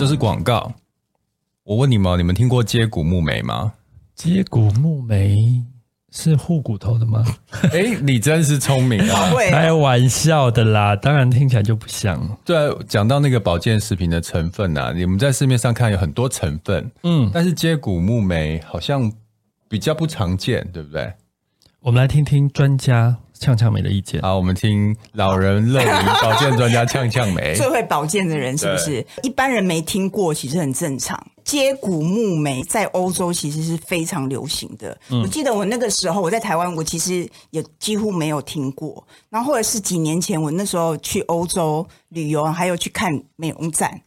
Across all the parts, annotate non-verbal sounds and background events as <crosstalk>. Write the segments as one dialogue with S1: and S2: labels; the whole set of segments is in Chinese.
S1: 这是广告。我问你们，你们听过接骨木莓吗？
S2: 接骨木莓是护骨头的吗？<laughs>
S1: 哎，你真是聪明啊！
S2: 开玩笑的啦，当然听起来就不像。
S1: 对，讲到那个保健食品的成分啊，你们在市面上看有很多成分，嗯，但是接骨木莓好像比较不常见，对不对？
S2: 我们来听听专家。呛呛梅的意见。
S1: 好，我们听老人乐龄保健专家呛呛梅。<laughs>
S3: 最会保健的人是不是？一般人没听过，其实很正常。接骨木莓在欧洲其实是非常流行的。嗯、我记得我那个时候我在台湾，我其实也几乎没有听过。然后或者是几年前，我那时候去欧洲旅游，还有去看美容展，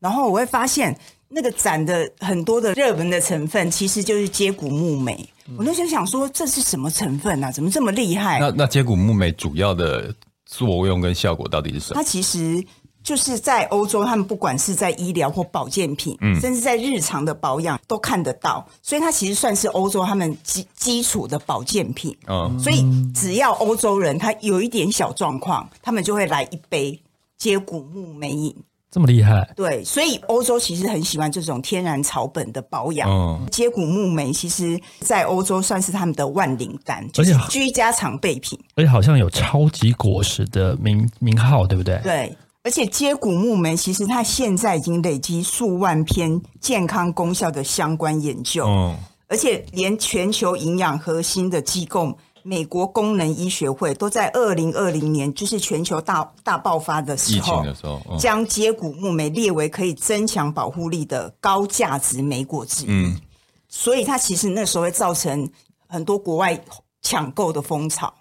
S3: 然后我会发现那个展的很多的热门的成分，其实就是接骨木莓。我那时候想说，这是什么成分啊？怎么这么厉害？
S1: 那那接骨木莓主要的作用跟效果到底是什么？
S3: 它其实就是在欧洲，他们不管是在医疗或保健品，嗯，甚至在日常的保养都看得到，所以它其实算是欧洲他们基基础的保健品。嗯，所以只要欧洲人他有一点小状况，他们就会来一杯接骨木莓饮。
S2: 这么厉害，
S3: 对，所以欧洲其实很喜欢这种天然草本的保养。嗯，接骨木莓其实，在欧洲算是他们的万灵丹，而且居家常备品。
S2: 而且好像有超级果实的名名号，对不对？
S3: 对，而且接骨木莓其实它现在已经累积数万篇健康功效的相关研究。嗯，而且连全球营养核心的机构。美国功能医学会都在二零二零年，就是全球大大爆发的时候，疫情的时候，将接骨木莓列为可以增强保护力的高价值莓果之一。嗯，所以它其实那时候会造成很多国外抢购的风潮。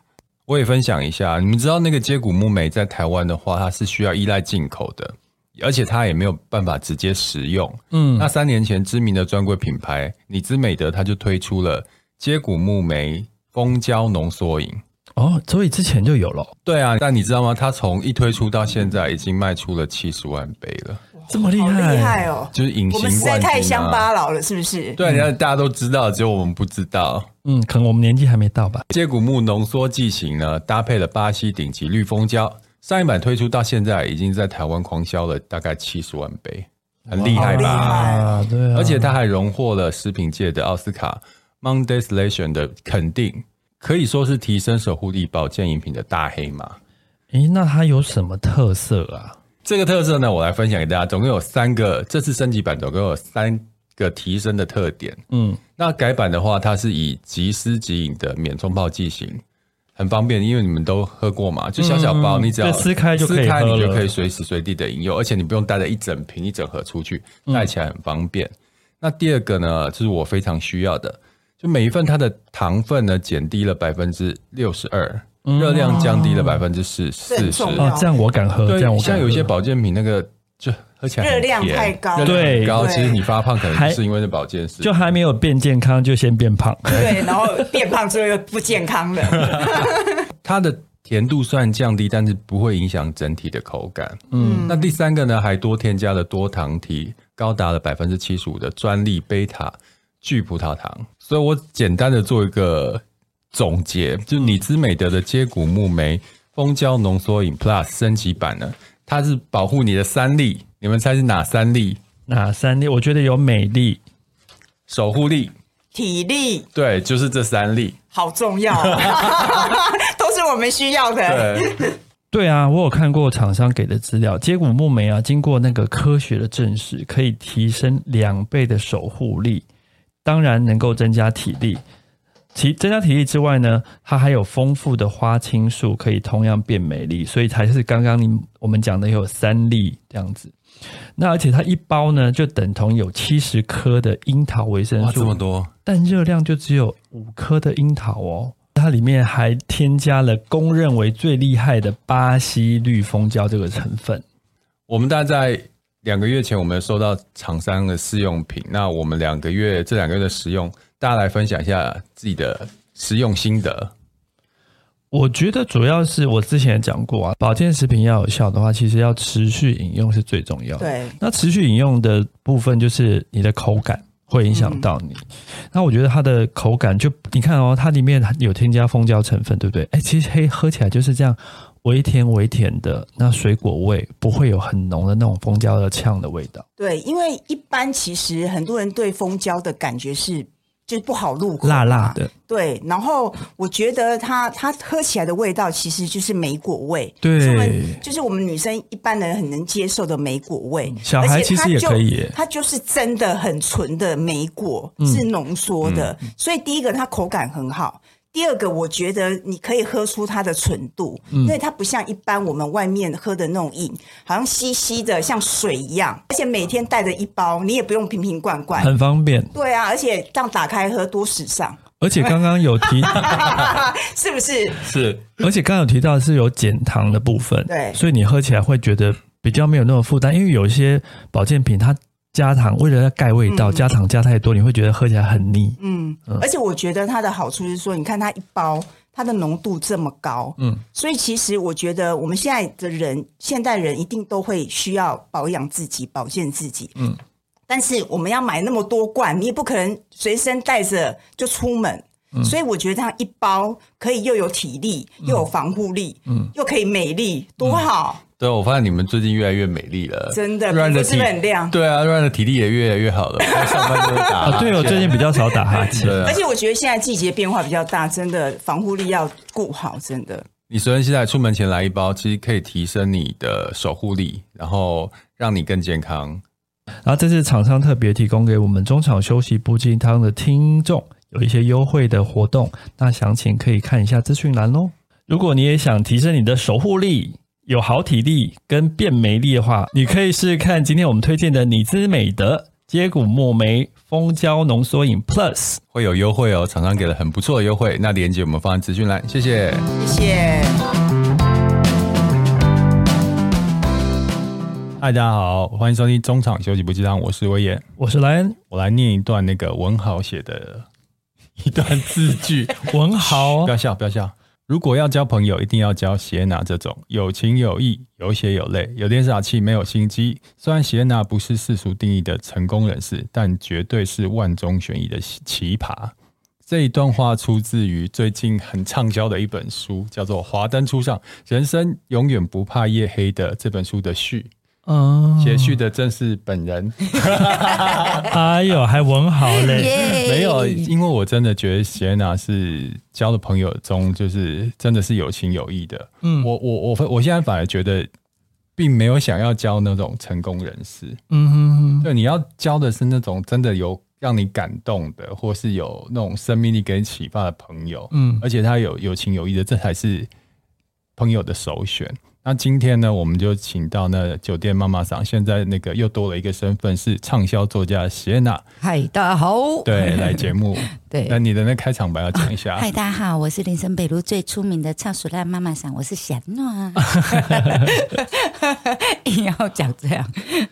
S1: 我也分享一下，你们知道那个接骨木莓在台湾的话，它是需要依赖进口的，而且它也没有办法直接食用。嗯，那三年前知名的专柜品牌你姿美德，它就推出了接骨木莓。蜂胶浓缩饮
S2: 哦，所以之前就有了。
S1: 对啊，但你知道吗？它从一推出到现在，已经卖出了七十万杯了，
S2: 这么厉害，
S3: 厉害哦！
S1: 就是隐形冠军、啊、我们实在太乡巴佬了，是不是？对，人家大家都知道，只有我们不知道。
S2: 嗯，可能我们年纪还没到吧。
S1: 接骨木浓缩剂型呢，搭配了巴西顶级绿蜂胶，上一版推出到现在，已经在台湾狂销了大概七十万杯，很厉害吧？
S2: 啊对啊，
S1: 而且它还荣获了食品界的奥斯卡。Mondelez Lation 的肯定可以说是提升守护力保健饮品的大黑马。
S2: 诶，那它有什么特色啊？
S1: 这个特色呢，我来分享给大家。总共有三个，这次升级版总共有三个提升的特点。嗯，那改版的话，它是以即湿即饮的免冲泡剂型，很方便，因为你们都喝过嘛，就小小包，嗯、你只要
S2: 撕开就可以喝了，
S1: 撕开你就可以随时随地的饮用，而且你不用带着一整瓶一整盒出去，带起来很方便。嗯、那第二个呢，就是我非常需要的。就每一份它的糖分呢，减低了百分之六十二，热量降低了百分之四四十。
S2: 哦，这样我敢喝。对，这样
S1: 像有一些保健品，那个就喝起来
S3: 热量太高，
S2: 对，
S1: 高。其实你发胖可能是因为那保健食，
S2: 就还没有变健康就先变胖。
S3: 对，然后变胖之后又不健康了。<laughs>
S1: 它的甜度虽然降低，但是不会影响整体的口感。嗯，那第三个呢，还多添加了多糖体，高达了百分之七十五的专利贝塔聚葡萄糖。所以我简单的做一个总结，就你知美德的接骨木莓蜂胶浓缩饮 Plus 升级版呢，它是保护你的三粒，你们猜是哪三粒？
S2: 哪三粒？我觉得有美丽、
S1: 守护力、
S3: 体力，
S1: 对，就是这三粒，
S3: 好重要，<laughs> 都是我们需要的。
S2: 对，对啊，我有看过厂商给的资料，接骨木莓啊，经过那个科学的证实，可以提升两倍的守护力。当然能够增加体力，其增加体力之外呢，它还有丰富的花青素，可以同样变美丽，所以才是刚刚你我们讲的有三粒这样子。那而且它一包呢，就等同有七十颗的樱桃维生素，
S1: 这么多，
S2: 但热量就只有五颗的樱桃哦。它里面还添加了公认为最厉害的巴西绿蜂胶这个成分。
S1: 我们大家在。两个月前，我们收到厂商的试用品。那我们两个月这两个月的使用，大家来分享一下自己的使用心得。
S2: 我觉得主要是我之前也讲过啊，保健食品要有效的话，其实要持续饮用是最重要的。
S3: 对，
S2: 那持续饮用的部分就是你的口感会影响到你。嗯、那我觉得它的口感就你看哦，它里面有添加蜂胶成分，对不对？哎，其实黑喝起来就是这样。微甜微甜的，那水果味不会有很浓的那种蜂胶的呛的味道。
S3: 对，因为一般其实很多人对蜂胶的感觉是。就是不好入口，
S2: 辣辣的。
S3: 对，然后我觉得它它喝起来的味道其实就是莓果味，
S2: 对，
S3: 就是我们女生一般人很能接受的莓果味。
S2: 小孩其实也可以，
S3: 它就是真的很纯的莓果，嗯、是浓缩的，嗯、所以第一个它口感很好。第二个，我觉得你可以喝出它的纯度，嗯、因为它不像一般我们外面喝的那种饮，好像稀稀的，像水一样。而且每天带着一包，你也不用瓶瓶罐罐，
S2: 很方便。
S3: 对啊，而且这样打开喝多时尚。
S2: 而且刚刚有提，<laughs>
S3: 是不是？
S1: 是。
S2: 而且刚刚有提到是有减糖的部分，
S3: 对，
S2: 所以你喝起来会觉得比较没有那么负担，因为有一些保健品它。加糖为了要盖味道，嗯、加糖加太多，你会觉得喝起来很腻。
S3: 嗯，嗯，而且我觉得它的好处是说，你看它一包，它的浓度这么高，嗯，所以其实我觉得我们现在的人，现代人一定都会需要保养自己、保健自己，嗯，但是我们要买那么多罐，你也不可能随身带着就出门，嗯、所以我觉得它一包可以又有体力，又有防护力，嗯，又可以美丽，多好。
S1: 对，我发现你们最近越来越美丽了，
S3: 真的，皮肤是不是很亮？
S1: 对啊，Ryan 的体力也越来越好了。上班都打
S2: 啊，对，我最近比较少打哈欠。
S3: 而且我觉得现在季节变化比较大，真的防护力要顾好，真的。
S1: 你首先现在出门前来一包，其实可以提升你的守护力，然后让你更健康。
S2: 然后这是厂商特别提供给我们中场休息不进汤的听众有一些优惠的活动，那详情可以看一下资讯栏喽。如果你也想提升你的守护力，有好体力跟变美丽的话，你可以试试看今天我们推荐的你姿美德接骨木梅蜂胶浓缩饮 Plus
S1: 会有优惠哦，厂商给了很不错的优惠，那链接我们放在资讯栏，谢谢，
S3: 谢谢。
S1: 嗨，大家好，欢迎收听中场休息不鸡汤，我是威严，
S2: 我是莱恩，
S1: 我来念一段那个文豪写的一段字句，<laughs>
S2: 文豪，
S1: 不要笑，不要笑。如果要交朋友，一定要交谢娜这种有情有义、有血有泪、有点傻气、没有心机。虽然谢娜不是世俗定义的成功人士，但绝对是万中选一的奇葩。这一段话出自于最近很畅销的一本书，叫做《华灯初上：人生永远不怕夜黑》的这本书的序。嗯，写序的正是本人。<laughs>
S2: 哎呦，还文豪嘞？<laughs>
S1: Yeah. 没有，因为我真的觉得席耶娜是交的朋友中，就是真的是有情有义的。嗯，我我我我现在反而觉得，并没有想要交那种成功人士。嗯哼哼，对，你要交的是那种真的有让你感动的，或是有那种生命力给你启发的朋友。嗯，而且他有有情有义的，这才是朋友的首选。那今天呢，我们就请到那酒店妈妈桑，现在那个又多了一个身份，是畅销作家席耶娜。
S4: 嗨，大家好。
S1: 对，来节目。<laughs> 对，那你的那开场白要讲一下。
S4: 嗨，大家好，我是林森北路最出名的畅熟辣妈妈桑，我是席耶娜。<laughs> 硬要讲这样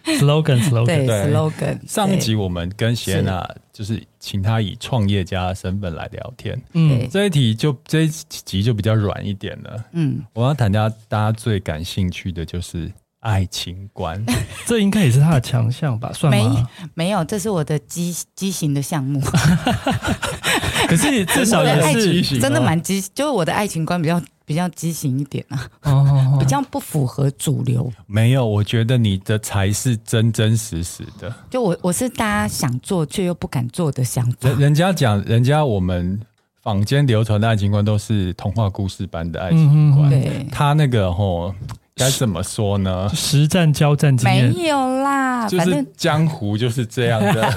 S2: ，slogan，slogan，
S4: 对，slogan。
S1: 上一集我们跟席耶娜就是请他以创业家的身份来聊天。嗯，这一题就这一集就比较软一点了。嗯，我要谈大家大家最感兴趣的就是。爱情观，<laughs>
S2: 这应该也是他的强项吧？算吗？
S4: 没，没有，这是我的畸畸形的项目。<laughs>
S2: 可是至少也是
S4: 真的蛮畸，就是我的爱情观比较比较畸形一点啊，哦，比较不符合主流。
S1: 没有，我觉得你的才是真真实实的。
S4: 就我我是大家想做却又不敢做的想法。
S1: 人人家讲，人家我们坊间流传的爱情观都是童话故事般的爱情观，对，他那个吼。该怎么说呢？
S2: 实战交战经验
S4: 没有啦，
S1: 就是江湖就是这样的。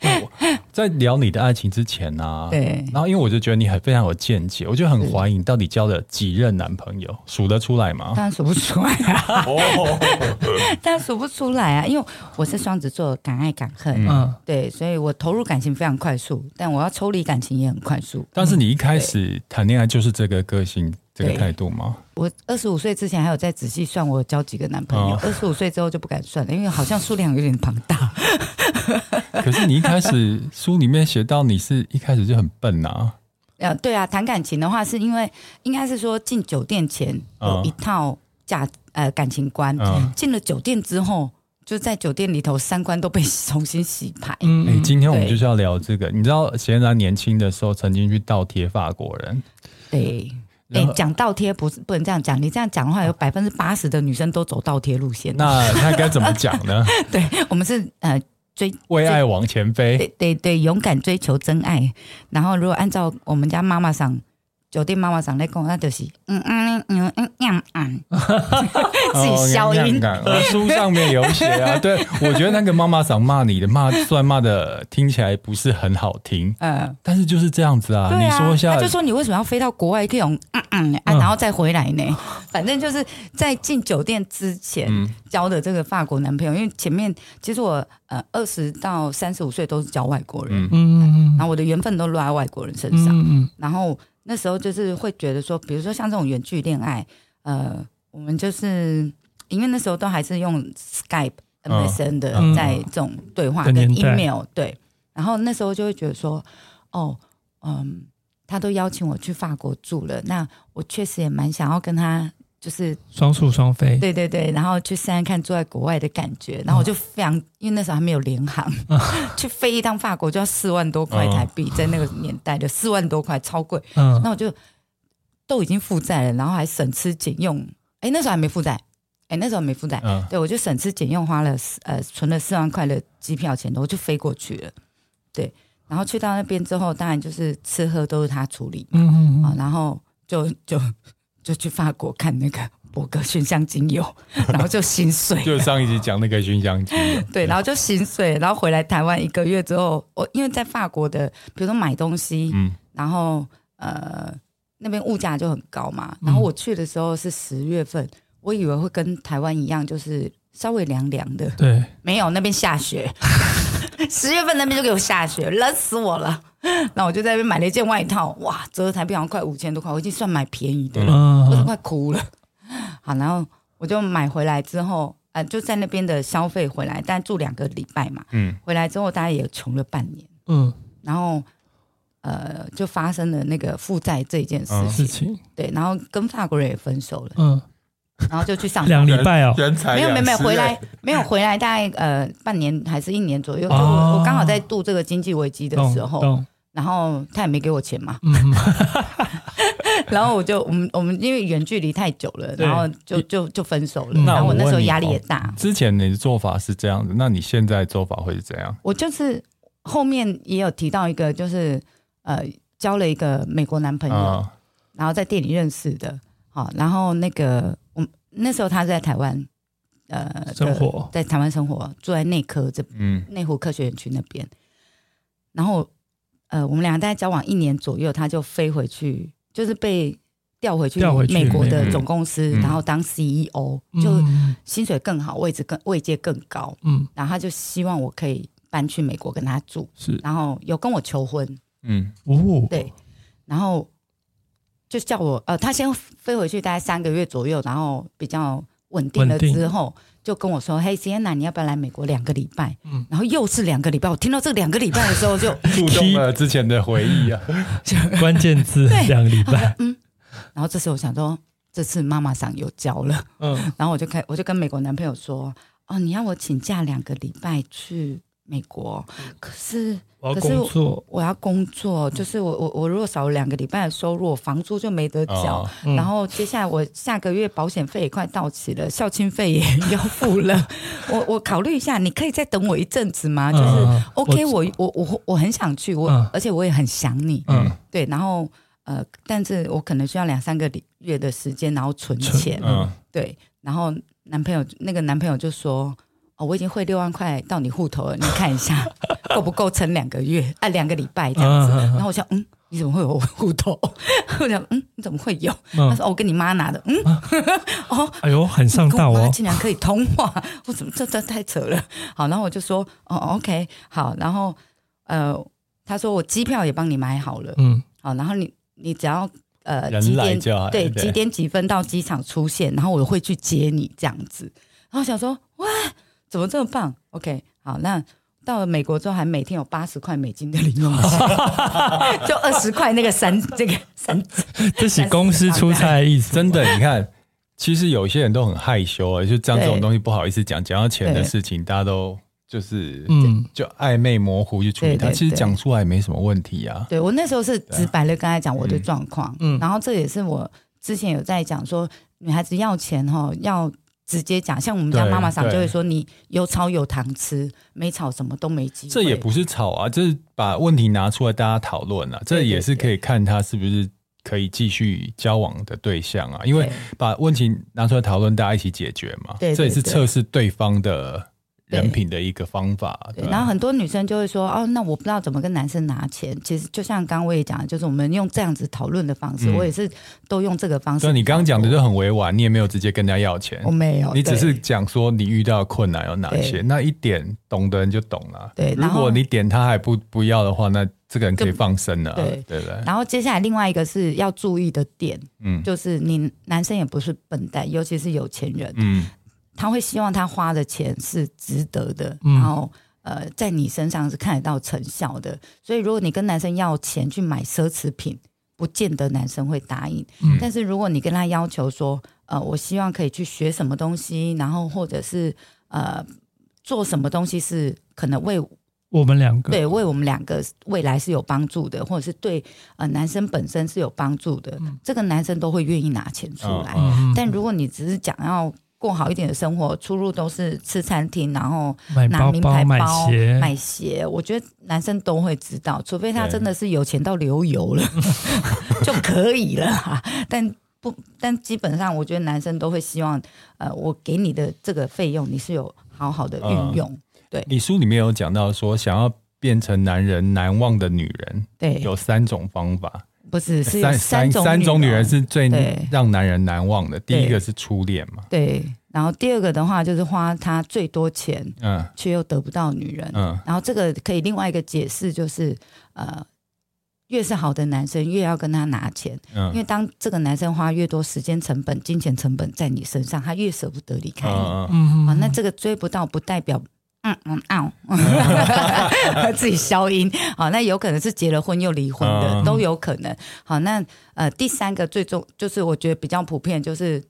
S1: <laughs> 在聊你的爱情之前呢、啊，对，然后因为我就觉得你很非常有见解，我就很怀疑你到底交了几任男朋友，数得出来吗？
S4: 当然数不出来啊，<laughs> 当然数不出来啊，因为我是双子座，敢爱敢恨，嗯，对，所以我投入感情非常快速，但我要抽离感情也很快速。
S1: 但是你一开始谈恋爱就是这个个性。这个态度吗？
S4: 我二十五岁之前还有在仔细算我交几个男朋友，二十五岁之后就不敢算了，因为好像数量有点庞大。<laughs>
S1: 可是你一开始书里面写到你是一开始就很笨啊？<laughs>
S4: 呃，对啊，谈感情的话是因为应该是说进酒店前有一套价呃感情观，进了酒店之后就在酒店里头三观都被重新洗牌。嗯，
S1: 哎，今天我们就是要聊这个。你知道贤然年轻的时候曾经去倒贴法国人？
S4: 对。哎，讲倒贴不是不能这样讲，你这样讲的话，有百分之八十的女生都走倒贴路线。
S1: 那那该怎么讲呢？<laughs>
S4: 对我们是呃追
S1: 为爱往前飞，
S4: 对对对，勇敢追求真爱。然后如果按照我们家妈妈上。酒店妈妈上来讲，那就是嗯嗯嗯嗯嗯嗯，自己消音。
S1: 书上面有写啊，<laughs> 对，我觉得那个妈妈桑骂你的骂，虽然骂的听起来不是很好听，嗯，但是就是这样子啊。你说一下，
S4: 他就说你为什么要飞到国外这种嗯嗯啊，然后再回来呢？<laughs> 反正就是在进酒店之前交的这个法国男朋友，因为前面其实我呃二十到三十五岁都是交外国人，嗯嗯，然后我的缘分都落在外国人身上，嗯，然后。那时候就是会觉得说，比如说像这种远距恋爱，呃，我们就是因为那时候都还是用 Skype、MSN 的在这种对话跟 email，对。然后那时候就会觉得说，哦，嗯，他都邀请我去法国住了，那我确实也蛮想要跟他。就是
S2: 双宿双飞，
S4: 对对对，然后去试试看住在国外的感觉，然后我就非常，因为那时候还没有联航，<laughs> 去飞一趟法国就要四万多块台币，在那个年代的四万多块超贵，那我就都已经负债了，然后还省吃俭用，哎，那时候还没负债，哎，那时候没负债，对，我就省吃俭用花了呃存了四万块的机票钱，我就飞过去了，对，然后去到那边之后，当然就是吃喝都是他处理，嗯嗯，然后就就。就去法国看那个伯格熏香精油，然后就心碎。<laughs>
S1: 就上一集讲那个熏香精油，
S4: 对，然后就心碎。然后回来台湾一个月之后，我因为在法国的，比如说买东西，嗯，然后呃那边物价就很高嘛。然后我去的时候是十月份，我以为会跟台湾一样，就是稍微凉凉的。
S2: 对，
S4: 没有，那边下雪。<laughs> 十月份那边就给我下雪，冷死我了。那我就在那边买了一件外套，哇，折台币好像快五千多块，我已经算买便宜的了，嗯、我都快哭了。好，然后我就买回来之后，呃，就在那边的消费回来，但住两个礼拜嘛，嗯，回来之后大家也穷了半年，嗯，然后呃，就发生了那个负债这件事情，嗯、对，然后跟法国人也分手了，嗯。然后就去上
S2: 两礼拜哦，
S4: 没有没有没有回来，没有回来，大概呃半年还是一年左右。就我刚好在度这个经济危机的时候，然后他也没给我钱嘛，<laughs> 然后我就我们我们因为远距离太久了，然后就就就分手了。然后我那时候压力也大。
S1: 之前你的做法是这样子，那你现在做法会是怎样？
S4: 我就是后面也有提到一个，就是呃交了一个美国男朋友，然后在店里认识的，好，然后那个我。那时候他是在台湾，呃，
S2: 生活。
S4: 在台湾生活，住在内科这，嗯，内湖科学园区那边。然后，呃，我们俩大概交往一年左右，他就飞回去，就是被调回去美国的总公司，然后当 CEO，就薪水更好，位置更位阶更高，嗯，然后他就希望我可以搬去美国跟他住，是，然后有跟我求婚，嗯，哦，对，然后。就叫我呃，他先飞回去大概三个月左右，然后比较稳定了之后，就跟我说：“嘿，Sienna，你要不要来美国两个礼拜？”嗯，然后又是两个礼拜。我听到这两个礼拜的时候，就 <laughs>
S1: 触动了之前的回忆啊 <laughs> <laughs>
S2: 关键字两个礼拜。
S4: 嗯，然后这时候我想说，这次妈妈桑有教了。嗯，然后我就开，我就跟美国男朋友说：“哦，你要我请假两个礼拜去美国，可是。”可是我要工作，就是我我我如果少了两个礼拜的收入，我房租就没得缴。然后接下来我下个月保险费也快到期了，孝亲费也要付了。<laughs> 我我考虑一下，你可以再等我一阵子吗？就是 OK，我我我我很想去，我而且我也很想你。嗯，对。然后呃，但是我可能需要两三个月的时间，然后存钱。嗯，对。然后男朋友那个男朋友就说。哦，我已经汇六万块到你户头了，你看一下够不够撑两个月？啊，两个礼拜这样子。然后我想，嗯，你怎么会有我户头？我想，嗯，你怎么会有？他说，我跟你妈拿的。嗯，<laughs>
S2: 哦，哎呦，很上道哦，
S4: 竟然可以通话，我怎么这这太扯了？好，然后我就说，哦，OK，好，然后呃，他说我机票也帮你买好了，嗯，好，然后你你只要呃几点对几点几分到机场出现，然后我会去接你这样子。然后想说，哇。怎么这么棒？OK，好，那到了美国之后，还每天有八十块美金的零用钱，<laughs> 就二十块那个三这个三，
S2: 这是公司出差的意思。
S1: 真的，你看，<laughs> 其实有些人都很害羞啊，就讲这种东西不好意思讲，讲到钱的事情，大家都就是嗯，就暧昧模糊去处理它，其实讲出来也没什么问题啊。
S4: 对，我那时候是直白的跟他讲我的状况，嗯，然后这也是我之前有在讲说，女孩子要钱哈要。直接讲，像我们家妈妈桑就会说：“你有炒有糖吃，没炒什么都没机会。”
S1: 这也不是炒啊，这是把问题拿出来大家讨论啊。这也是可以看他是不是可以继续交往的对象啊。因为把问题拿出来讨论，大家一起解决嘛。对，这也是测试对方的。人品的一个方法，
S4: 对，然后很多女生就会说：“哦，那我不知道怎么跟男生拿钱。”其实就像刚刚我也讲的，就是我们用这样子讨论的方式，我也是都用这个方式。
S1: 所以你刚刚讲的就很委婉，你也没有直接跟人家要钱，
S4: 我没有，
S1: 你只是讲说你遇到困难有哪些，那一点懂的人就懂了。对，如果你点他还不不要的话，那这个人可以放生了。对对对。
S4: 然后接下来另外一个是要注意的点，嗯，就是你男生也不是笨蛋，尤其是有钱人，嗯。他会希望他花的钱是值得的，嗯、然后呃，在你身上是看得到成效的。所以，如果你跟男生要钱去买奢侈品，不见得男生会答应。嗯、但是，如果你跟他要求说，呃，我希望可以去学什么东西，然后或者是呃，做什么东西是可能为
S2: 我们两个对
S4: 为我们两个未来是有帮助的，或者是对呃男生本身是有帮助的，嗯、这个男生都会愿意拿钱出来。嗯、但如果你只是讲要过好一点的生活，出入都是吃餐厅，然后拿名牌包、买鞋，买鞋。我觉得男生都会知道，除非他真的是有钱到流油了，<laughs> 就可以了。但不，但基本上，我觉得男生都会希望，呃，我给你的这个费用，你是有好好的运用。嗯、对，
S1: 你书里面有讲到说，想要变成男人难忘的女人，对，有三种方法。
S4: 不是，是
S1: 三三种三种女人是最让男人难忘的。第一个是初恋嘛，
S4: 对。然后第二个的话就是花他最多钱，嗯，却又得不到女人，嗯。然后这个可以另外一个解释就是，呃，越是好的男生越要跟他拿钱，嗯，因为当这个男生花越多时间成本、金钱成本在你身上，他越舍不得离开你，嗯嗯。那这个追不到不代表。嗯嗯啊，<laughs> 自己消音。好，那有可能是结了婚又离婚的，嗯、都有可能。好，那呃，第三个最重就是我觉得比较普遍，就是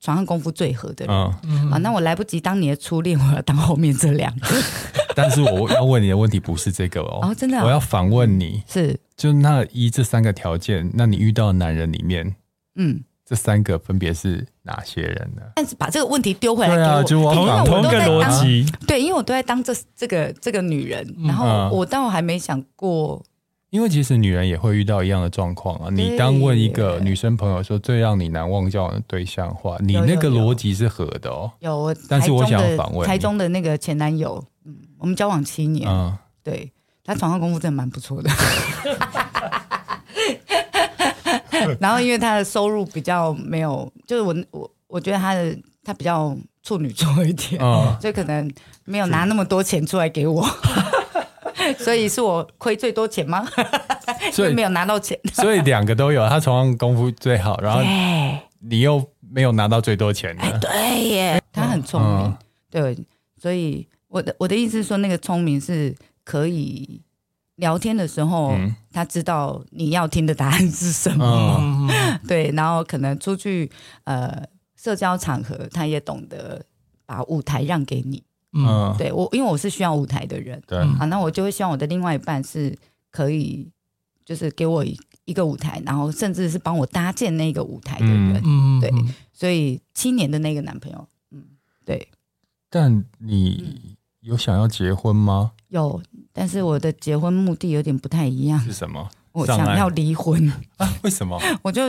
S4: 床上功夫最合的人。嗯，好，那我来不及当你的初恋，我要当后面这两个。<laughs>
S1: 但是我要问你的问题不是这个哦，哦真的、哦，我要反问你是，就那一这三个条件，那你遇到的男人里面，嗯。这三个分别是哪些人呢？
S4: 但是把这个问题丢回来给我，
S1: 啊、就我
S2: 同同一个逻辑。
S4: 对，因为我都在当这这个这个女人，然后我倒还没想过。
S1: 因为其实女人也会遇到一样的状况啊。你当问一个女生朋友说最让你难忘交往的对象的话，你那个逻辑是合的哦。
S4: 有，
S1: 但是我想反问
S4: 台中的那个前男友，嗯，我们交往七年，嗯，对，他床上功夫真的蛮不错的。<laughs> <laughs> 然后，因为他的收入比较没有，就是我我我觉得他的他比较处女座一点，哦、所以可能没有拿那么多钱出来给我，<laughs> 所以是我亏最多钱吗？所以没有拿到钱，
S1: 所以两个都有，他床上功夫最好，然后你又没有拿到最多
S4: 钱对耶，他很聪明，嗯、对，所以我的我的意思是说，那个聪明是可以。聊天的时候，嗯、他知道你要听的答案是什么，哦、<laughs> 对，然后可能出去呃社交场合，他也懂得把舞台让给你，嗯，对我，因为我是需要舞台的人，对，啊，那我就会希望我的另外一半是可以，就是给我一个舞台，然后甚至是帮我搭建那个舞台的人，嗯，对，所以七年的那个男朋友，嗯，对，
S1: 但你有想要结婚吗？
S4: 有。但是我的结婚目的有点不太一样。
S1: 是什么？
S4: 我想要离婚
S1: 啊？为什么？<laughs>
S4: 我就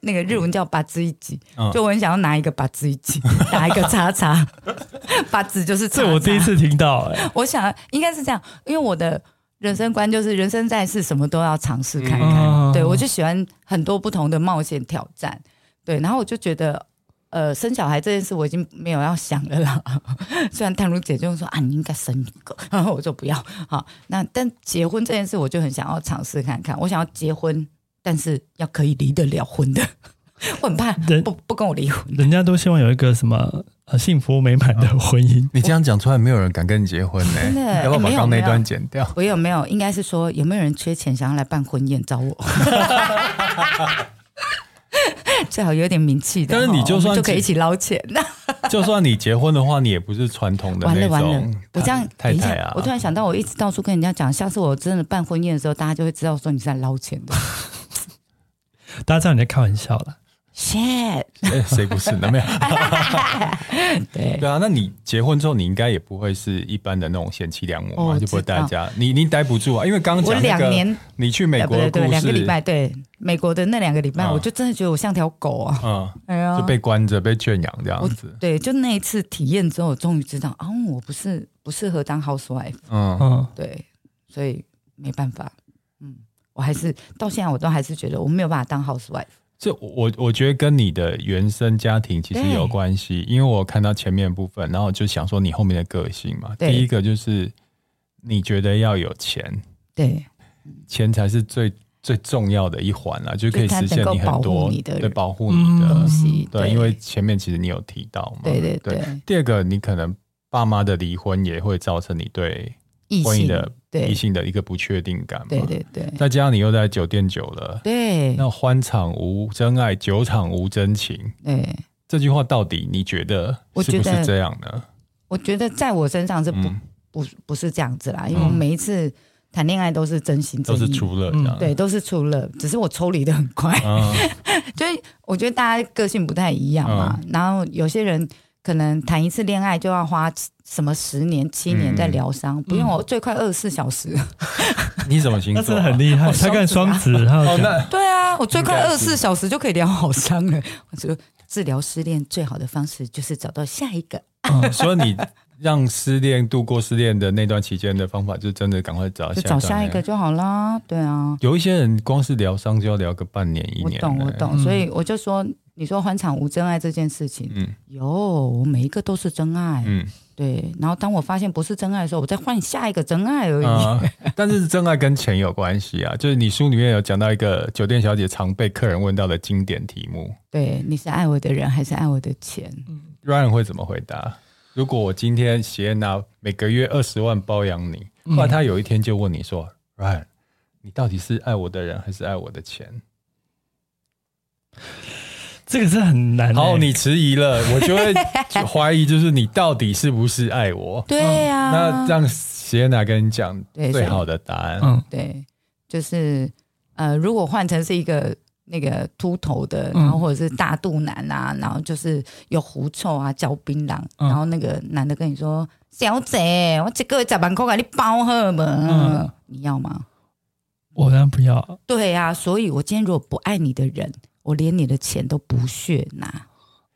S4: 那个日文叫八字一级，嗯、就我很想要拿一个八字一级，<laughs> 打一个叉叉。<laughs> 八字就是叉叉。
S2: 这我第一次听到哎、欸。
S4: 我想应该是这样，因为我的人生观就是人生在世，什么都要尝试看看。嗯、对，我就喜欢很多不同的冒险挑战。对，然后我就觉得。呃，生小孩这件事我已经没有要想了啦。<laughs> 虽然淡如姐就说啊，你应该生一个，<laughs> 然后我说不要。好，那但结婚这件事，我就很想要尝试看看。我想要结婚，但是要可以离得了婚的。<laughs> 我很怕人不不跟我离婚。
S2: 人家都希望有一个什么呃幸福美满的婚姻。
S1: 你这样讲出来，没有人敢跟你结婚呢、欸。真的，要不要把刚刚那段剪掉？
S4: 没有没有，应该是说有没有人缺钱想要来办婚宴找我？<laughs> 最好有点名气的。
S1: 但是你就算
S4: 就可以一起捞钱。<laughs>
S1: 就算你结婚的话，你也不是传统的那种。
S4: 完了完了，我这样
S1: 太太啊！
S4: 我突然想到，我一直到处跟人家讲，下次我真的办婚宴的时候，大家就会知道说你是在捞钱的。<laughs>
S2: 大家知道你在开玩笑了。
S4: Shit，<laughs>
S1: 谁不是？那没有。<laughs>
S4: 对
S1: 对啊，那你结婚之后，你应该也不会是一般的那种贤妻良母嘛，就不会待家。你你待不住啊，因为刚刚讲那个，你去美国的故事，
S4: 两个礼拜，对美国的那两个礼拜，我就真的觉得我像条狗啊，嗯，<laughs> 哎呀，
S1: 就被关着，被圈养这样子。
S4: 对，就那一次体验之后，我终于知道，哦，我不是不适合当 housewife。
S1: 嗯嗯，
S4: 对，所以没办法，嗯，我还是到现在我都还是觉得我没有办法当 housewife。
S1: 这我我觉得跟你的原生家庭其实有关系，因为我看到前面部分，然后就想说你后面的个性嘛。第一个就是你觉得要有钱，
S4: 对，
S1: 钱才是最最重要的一环啦，就可以实现你很多对保护你的
S4: 东西。
S1: 对，因为前面其实你有提到嘛。
S4: 对对对。
S1: 第二个，你可能爸妈的离婚也会造成你对婚姻的。异性的一个不确定感嘛，
S4: 对对对，
S1: 再加上你又在酒店久了，
S4: 对，
S1: 那欢场无真爱，酒场无真情，
S4: 对，
S1: 这句话到底你觉得是不是这样呢？
S4: 我觉得在我身上是不、嗯、不不是这样子啦，因为我每一次谈恋爱都是真心真意，
S1: 都是初乐、嗯，
S4: 对，都是初了，只是我抽离的很快，嗯、<laughs> 所以我觉得大家个性不太一样嘛，嗯、然后有些人。可能谈一次恋爱就要花什么十年七年在疗伤，嗯、不用我最快二十四小时。<laughs>
S1: 你怎么星座？
S2: 真的很厉害，他看双子，然后
S4: 对啊，我最快二十四小时就可以疗好伤了。我说治疗失恋最好的方式就是找到下一个。
S1: 嗯、所以你让失恋度过失恋的那段期间的方法，就真的赶快找下一个，
S4: 就找下一个就好啦。对啊，
S1: 有一些人光是疗伤就要疗个半年一年。
S4: 我懂我懂，所以我就说。你说欢场无真爱这件事情，嗯，有，我每一个都是真爱，嗯，对。然后当我发现不是真爱的时候，我再换下一个真爱而已。
S1: 啊、<laughs> 但是真爱跟钱有关系啊，就是你书里面有讲到一个酒店小姐常被客人问到的经典题目，
S4: 对，你是爱我的人还是爱我的钱？
S1: 嗯，Ryan 会怎么回答？如果我今天谢安娜每个月二十万包养你，后来他有一天就问你说、嗯、，Ryan，你到底是爱我的人还是爱我的钱？
S2: 这个是很难、欸。
S1: 好，你迟疑了，我就会怀疑，就是你到底是不是爱我？<laughs>
S4: 对呀、啊。
S1: 那让谢娜跟你讲最好的答案。
S4: 嗯，对，就是呃，如果换成是一个那个秃头的，然后或者是大肚腩啊，然后就是有狐臭啊，嚼槟榔，然后那个男的跟你说：“小姐，我这个月十万块给你包喝吗？嗯，你要吗？”
S2: 我当然不要。
S4: 对呀、啊，所以我今天如果不爱你的人。我连你的钱都不屑拿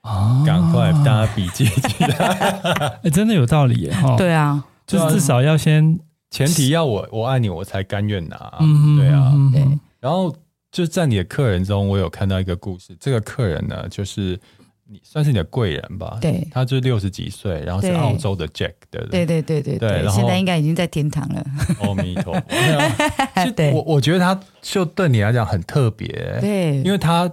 S1: 啊！赶快大家笔记起来，
S2: 欸，<laughs> 真的有道理哈。
S4: 对啊，
S2: 就是至少要先
S1: 前提要我我爱你，我才甘愿拿。嗯，对啊，对。然后就是在你的客人中，我有看到一个故事。这个客人呢，就是你算是你的贵人吧？
S4: 对，
S1: 他就六十几岁，然后是澳洲的 Jack，对不
S4: 对？对对对对对。然后现在应该已经在天堂了。
S1: 阿弥陀佛。<laughs> 对，我我觉得他就对你来讲很特别，
S4: 对，
S1: 因为他。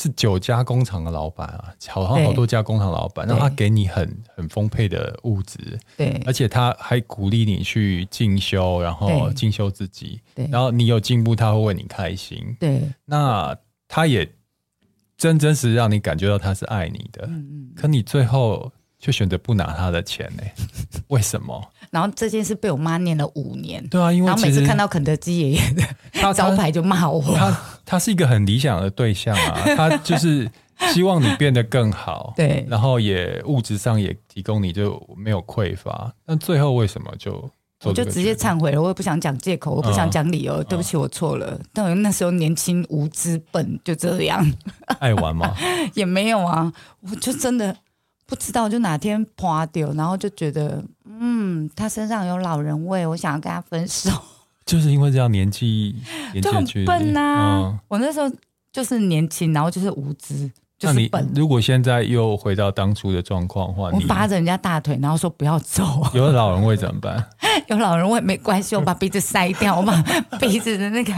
S1: 是九家工厂的老板啊，好像好多家工厂老板，那他给你很很丰沛的物质，
S4: 对，
S1: 而且他还鼓励你去进修，然后进修自己，
S4: 对，
S1: 然后你有进步，他会为你开心，
S4: 对，
S1: 那他也真真实让你感觉到他是爱你的，嗯嗯，可你最后却选择不拿他的钱呢？<laughs> 为什么？
S4: 然后这件事被我妈念了五年。
S1: 对啊，因为
S4: 然后每次看到肯德基爷爷的 <laughs> 招牌就骂我。
S1: 他他，他是一个很理想的对象啊，<laughs> 他就是希望你变得更好。
S4: 对，
S1: 然后也物质上也提供你就没有匮乏。但最后为什么就
S4: 我就直接忏悔了？我也不想讲借口，我不想讲理由。嗯、对不起，我错了。但我那时候年轻无知笨，就这样。
S1: 爱玩吗？
S4: 也没有啊，我就真的。不知道，就哪天垮掉，然后就觉得，嗯，他身上有老人味，我想要跟他分手。<laughs>
S1: 就是因为这样年纪，年
S4: 就很笨呐、啊。嗯、我那时候就是年轻，然后就是无知，就是笨。
S1: 如果现在又回到当初的状况的话，
S4: 我扒着人家大腿，然后说不要走。
S1: 有老人味怎么办？<laughs>
S4: 有老人味没关系，我把鼻子塞掉，<laughs> 我把鼻子的那个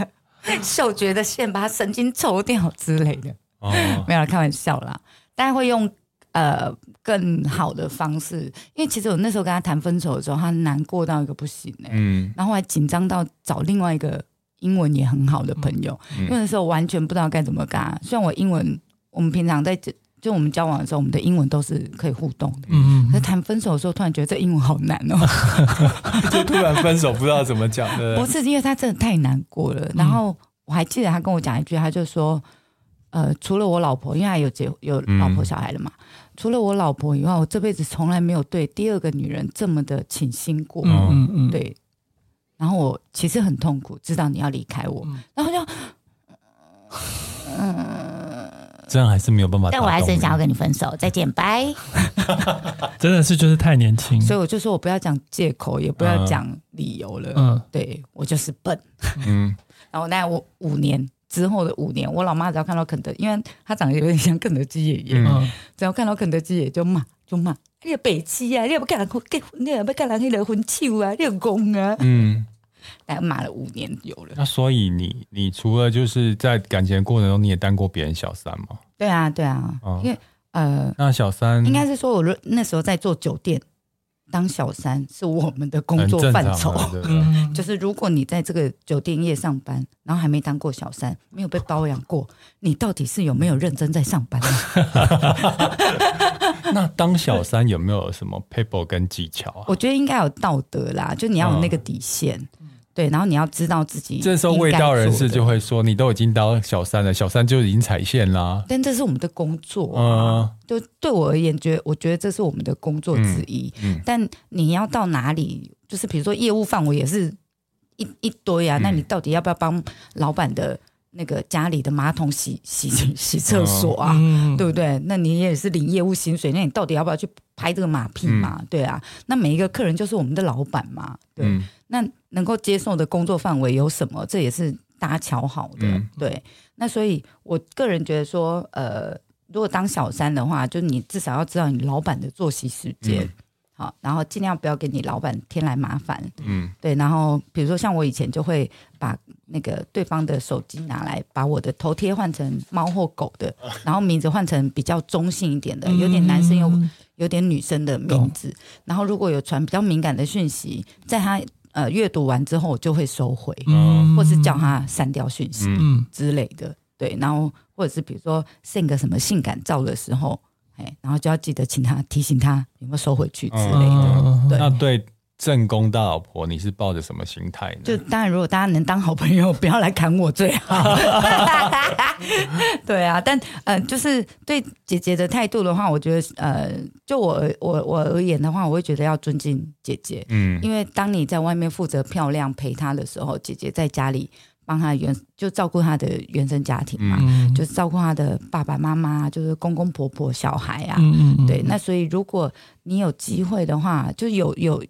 S4: 嗅觉的线把它神经抽掉之类的。哦，没有啦，开玩笑啦，大家会用。呃，更好的方式，因为其实我那时候跟他谈分手的时候，他难过到一个不行哎、欸，嗯，然后还紧张到找另外一个英文也很好的朋友，嗯、因为那时候完全不知道该怎么跟他。虽然我英文我们平常在就我们交往的时候，我们的英文都是可以互动的。嗯嗯。可是谈分手的时候，突然觉得这英文好难哦。<laughs>
S1: 就突然分手，不知道怎么讲的。
S4: 不是，因为他真的太难过了。然后我还记得他跟我讲一句，他就说：“呃，除了我老婆，因为他有结有老婆小孩了嘛，嗯、除了我老婆以外，我这辈子从来没有对第二个女人这么的倾心过。”嗯嗯嗯。对。然后我其实很痛苦，知道你要离开我，嗯、然后就
S1: 嗯。这样还是没有办法，
S4: 但我还是很想要跟你分手，再见，拜。<laughs>
S2: 真的是就是太年轻，
S4: 所以我就说我不要讲借口，也不要讲理由了。嗯，对我就是笨。嗯，<laughs> 然后那我五年之后的五年，我老妈只要看到肯德，因为她长得有点像肯德基爷爷，嗯，只要看到肯德基爷爷就骂就骂，你个北七啊，你不干人结婚，你不干人去离婚手啊，你有功啊，嗯。大概骂了五年有了。
S1: 那所以你你除了就是在感情的过程中，你也当过别人小三吗？
S4: 对啊，对啊。哦、因为呃，
S1: 那小三
S4: 应该是说，我那时候在做酒店当小三，是我们的工作范畴。就是如果你在这个酒店业上班，然后还没当过小三，没有被包养过，你到底是有没有认真在上班呢？<laughs> <laughs>
S1: 那当小三有没有什么撇步跟技巧啊？
S4: 我觉得应该有道德啦，就你要有那个底线。嗯对，然后你要知道自己。
S1: 这时候味道人士就会说：“你都已经当小三了，小三就已经踩线啦。”
S4: 但这是我们的工作，嗯，就对我而言，觉得我觉得这是我们的工作之一。嗯，但你要到哪里，就是比如说业务范围也是一一堆啊，那你到底要不要帮老板的那个家里的马桶洗洗 <laughs> 洗厕所啊？对不对？那你也是领业务薪水，那你到底要不要去拍这个马屁嘛？对啊，那每一个客人就是我们的老板嘛，对。那能够接受的工作范围有什么？这也是搭桥好的，嗯、对。那所以，我个人觉得说，呃，如果当小三的话，就你至少要知道你老板的作息时间，嗯、好，然后尽量不要给你老板添来麻烦，嗯，对。然后，比如说像我以前就会把那个对方的手机拿来，把我的头贴换成猫或狗的，然后名字换成比较中性一点的，有点男生又有点女生的名字。嗯、然后，如果有传比较敏感的讯息，在他。呃，阅读完之后我就会收回，嗯、或是叫他删掉讯息之类的，嗯、对，然后或者是比如说 send 个什么性感照的时候，哎，然后就要记得请他提醒他有没有收回去之类的，
S1: 嗯、对。那对。正宫大老婆，你是抱着什么心态呢？
S4: 就当然，如果大家能当好朋友，不要来砍我最好。<laughs> <laughs> 对啊，但呃，就是对姐姐的态度的话，我觉得呃，就我我我而言的话，我会觉得要尊敬姐姐。嗯，因为当你在外面负责漂亮陪她的时候，姐姐在家里帮他原就照顾他的原生家庭嘛，嗯、就是照顾他的爸爸妈妈，就是公公婆婆、小孩啊。嗯嗯对，那所以如果你有机会的话，就有有。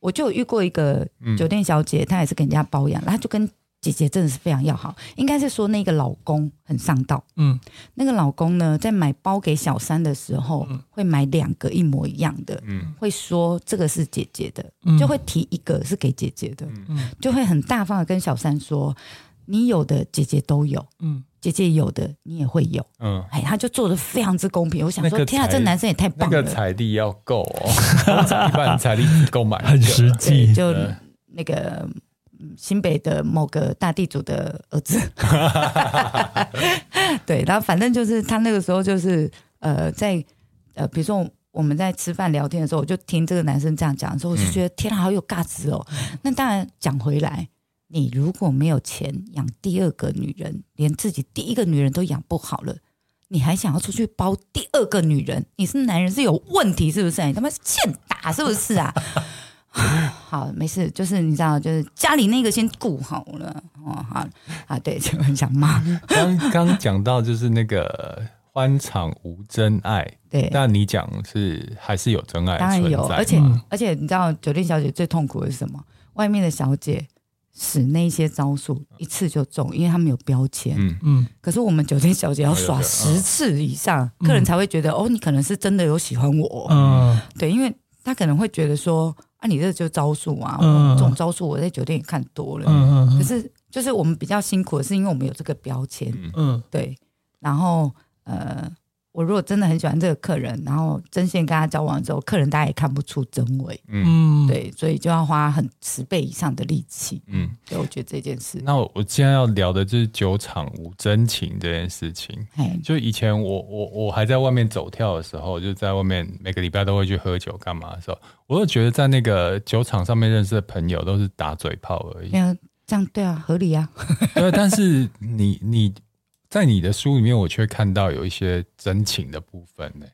S4: 我就有遇过一个酒店小姐，嗯、她也是给人家包养，她就跟姐姐真的是非常要好。应该是说那个老公很上道，嗯，那个老公呢，在买包给小三的时候，嗯、会买两个一模一样的，嗯，会说这个是姐姐的，嗯、就会提一个是给姐姐的，嗯，就会很大方的跟小三说，你有的姐姐都有，嗯。姐姐有的，你也会有。嗯，哎，他就做的非常之公平。我想说，天啊，这男生也太棒了。
S1: 那个财力要够哦，<laughs> 一般财力够买，
S2: 很实际。
S4: 就那个新北的某个大地主的儿子。<laughs> 对，然后反正就是他那个时候就是呃，在呃，比如说我们在吃饭聊天的时候，我就听这个男生这样讲的时候，我就觉得天啊，好有价值哦。那当然讲回来。你如果没有钱养第二个女人，连自己第一个女人都养不好了，你还想要出去包第二个女人？你是男人是有问题是不是？你他妈欠打是不是啊？<laughs> 好，没事，就是你知道，就是家里那个先顾好了哦。好啊，对，就很想骂。
S1: 刚刚讲到就是那个欢场无真爱，对，那你讲是还是有真爱，
S4: 当然有，而且、嗯、而且你知道酒店小姐最痛苦的是什么？外面的小姐。使那些招数一次就中，因为他们有标签。嗯嗯。可是我们酒店小姐要耍十次以上，客人才会觉得哦，你可能是真的有喜欢我。嗯。对，因为他可能会觉得说啊，你这就招数啊，这种招数我在酒店也看多了。嗯嗯。可是就是我们比较辛苦的是，因为我们有这个标签。嗯。对。然后呃，我如果真的很喜欢这个客人，然后真心跟他交往之后，客人大家也看不出真伪，嗯，对，所以就要花很十倍以上的力气，嗯，对，我觉得这件事。
S1: 那我我今天要聊的就是酒场无真情这件事情。嘿就以前我我我还在外面走跳的时候，就在外面每个礼拜都会去喝酒干嘛的时候，我就觉得在那个酒场上面认识的朋友都是打嘴炮而已。
S4: 嗯，这样对啊，合理啊。<laughs>
S1: 对，但是你你。在你的书里面，我却看到有一些真情的部分呢。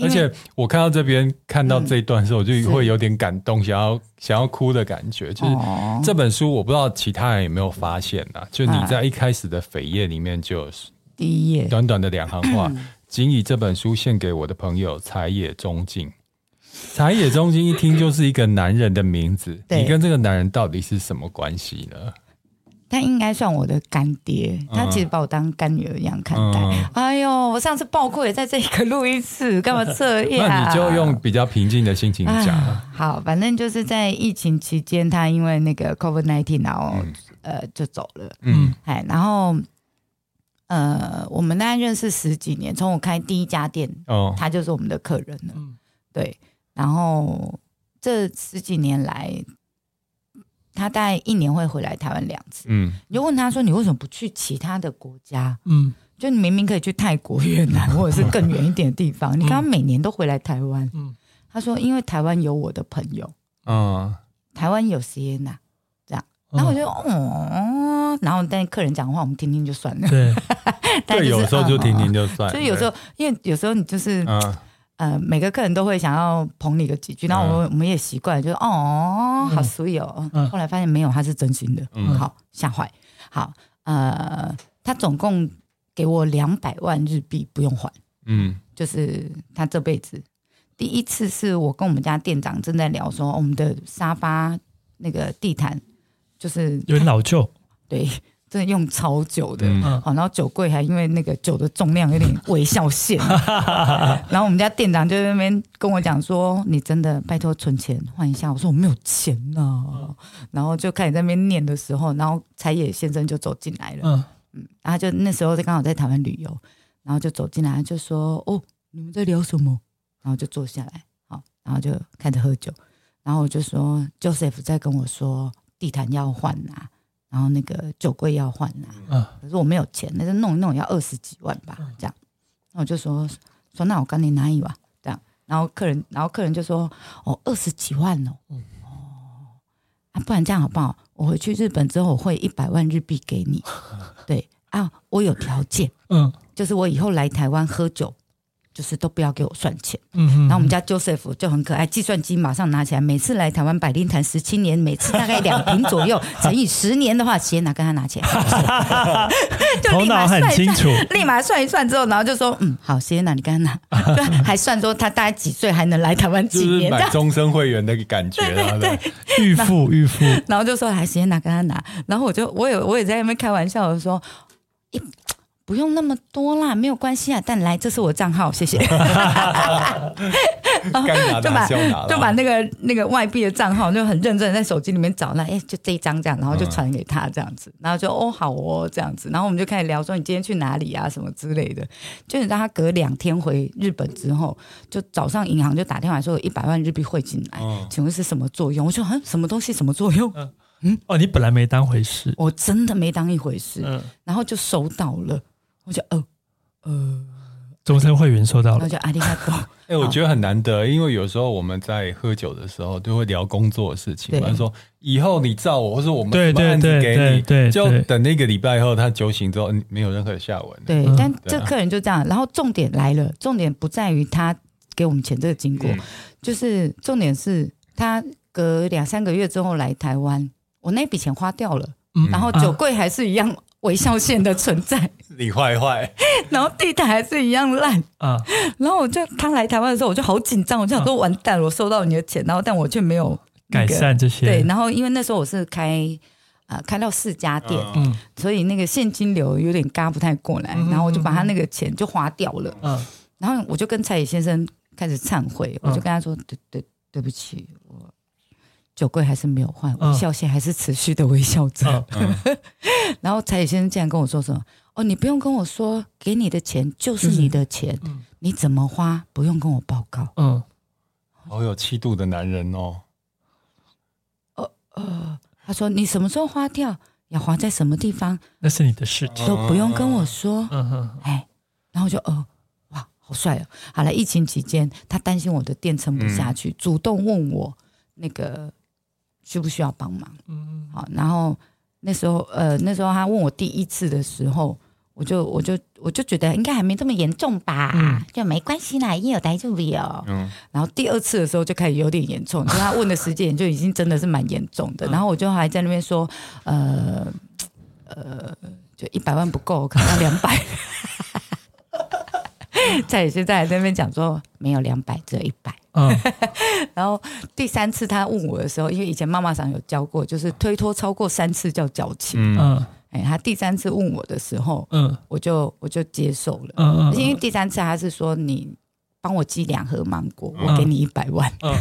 S1: 而且我看到这边看到这一段的时候，我就会有点感动，想要想要哭的感觉。就是这本书，我不知道其他人有没有发现啊？就你在一开始的扉页里面，就是
S4: 第一页短
S1: 短的两行话，<clears throat> 仅以这本书献给我的朋友柴野中进。柴野中进一听就是一个男人的名字，你跟这个男人到底是什么关系呢？
S4: 他应该算我的干爹，他其实把我当干女儿一样看待。嗯、哎呦，我上次爆哭也在这一个录音室，干嘛这样？<laughs>
S1: 那你就用比较平静的心情讲、
S4: 啊。好，反正就是在疫情期间，他因为那个 COVID nineteen，然后、嗯、呃就走了。嗯，哎，然后呃，我们大概认识十几年，从我开第一家店，哦，他就是我们的客人了。嗯，对，然后这十几年来。他大概一年会回来台湾两次。嗯，你就问他说：“你为什么不去其他的国家？”嗯，就你明明可以去泰国、越南，<laughs> 或者是更远一点的地方。嗯、你看他每年都回来台湾。嗯，他说：“因为台湾有我的朋友。”嗯，台湾有 Sienna 这样。然后我就哦，然后但客人讲的话我们听听就算了。
S1: 对，<laughs> 但有时候就听听就算了。
S4: 所以有时候，因为有时候你就是。嗯呃，每个客人都会想要捧你个几句，然后我们我们也习惯，就是哦，好 sweet 哦。嗯、后来发现没有，他是真心的，嗯、好吓坏。好，呃，他总共给我两百万日币，不用还。嗯，就是他这辈子第一次是我跟我们家店长正在聊说，我们的沙发那个地毯就是
S2: 有点老旧，<laughs>
S4: 对。真的用超久的，好、嗯，然后酒柜还因为那个酒的重量有点微笑线，<laughs> 然后我们家店长就在那边跟我讲说：“你真的拜托存钱换一下。”我说：“我没有钱啊。嗯”然后就开始在那边念的时候，然后柴野先生就走进来了，嗯，嗯，然后就那时候就刚好在台湾旅游，然后就走进来就说：“哦，你们在聊什么？”然后就坐下来，好，然后就开始喝酒，然后我就说：“Joseph 在跟我说地毯要换啊。”然后那个酒柜要换呐、啊，可是我没有钱，那就弄一弄要二十几万吧，这样。那我就说说，那我跟你拿一碗，这样。然后客人，然后客人就说，哦，二十几万哦，哦，啊，不然这样好不好？我回去日本之后，我汇一百万日币给你。<laughs> 对啊，我有条件，嗯，就是我以后来台湾喝酒。就是都不要给我算钱，嗯然后我们家 Joseph 就很可爱，计算机马上拿起来，每次来台湾百灵坛十七年，每次大概两瓶左右，<laughs> 乘以十年的话，先拿跟他拿钱，<laughs>
S2: 头脑很清楚，
S4: 立马算一算之后，然后就说，嗯，好，先拿你跟他拿，<laughs> 就还算说他大概几岁还能来台湾几年，
S1: 买终身会员的感觉，
S4: 对对，
S2: 预付预付，
S4: 然后就说还先拿跟他拿，然后我就我也我也在那边开玩笑的说一。不用那么多啦，没有关系啊。但来，这是我账号，谢谢。<laughs> 就把就把那个那个外币的账号就很认真在手机里面找，那哎，就这一张这样，然后就传给他这样子，然后就哦好哦这样子，然后我们就开始聊说你今天去哪里啊什么之类的。就你让他隔两天回日本之后，就早上银行就打电话说有一百万日币汇进来，嗯、请问是什么作用？我说嗯，什么东西什么作用？嗯，
S2: 嗯哦，你本来没当回事，
S4: 我真的没当一回事，嗯，然后就收到了。我就哦呃，
S2: 终身会员收到了，
S4: 那就阿里嘎多。<laughs>
S1: 哎，我觉得很难得，因为有时候我们在喝酒的时候，都会聊工作的事情。比方说，以后你照我，或者我们什么案子给你，对，就等那个礼拜以后他酒醒之后，没有任何的下文。
S4: 对，但这客人就这样。然后重点来了，重点不在于他给我们钱这个经过，就是重点是他隔两三个月之后来台湾，我那笔钱花掉了，然后酒柜还是一样。微笑线的存在，
S1: 你坏坏，<laughs>
S4: 然后地毯还是一样烂。啊，然后我就他来台湾的时候，我就好紧张，我就想说完蛋了，我收到你的钱，然后但我却没有、
S2: 那个、改善这些，
S4: 对，然后因为那时候我是开啊、呃、开到四家店，嗯，所以那个现金流有点嘎不太过来，嗯、然后我就把他那个钱就花掉了，嗯，然后我就跟蔡野先生开始忏悔，我就跟他说，对对对不起，我。酒柜还是没有换，微笑线还是持续的微笑着。<laughs> 然后柴野先生竟然跟我说什么：“哦，你不用跟我说，给你的钱就是你的钱，嗯、你怎么花不用跟我报告。
S2: 嗯，
S1: 好有气度的男人哦。
S4: 呃呃，他说你什么时候花掉，要花在什么地方，
S2: 那是你的事情，
S4: 都不用跟我说。
S2: 嗯哼，
S4: 哎，然后我就哦，哇，好帅哦。好了，疫情期间，他担心我的店撑不下去，嗯、主动问我那个需不需要帮忙。嗯，好，然后。那时候，呃，那时候他问我第一次的时候，我就我就我就觉得应该还没这么严重吧，嗯、就没关系啦，也有待住了。嗯，然后第二次的时候就开始有点严重，<laughs> 就他问的时间就已经真的是蛮严重的。然后我就还在那边说，呃呃，就一百万不够，可能要两百。<laughs> 在现在在那边讲说没有两百，只有一百。嗯，<laughs> 然后第三次他问我的时候，因为以前妈妈上有教过，就是推脱超过三次叫矫情。嗯，哎，他第三次问我的时候，嗯，我就我就接受了。嗯嗯，因为第三次他是说你帮我寄两盒芒果，我给你一百万。嗯，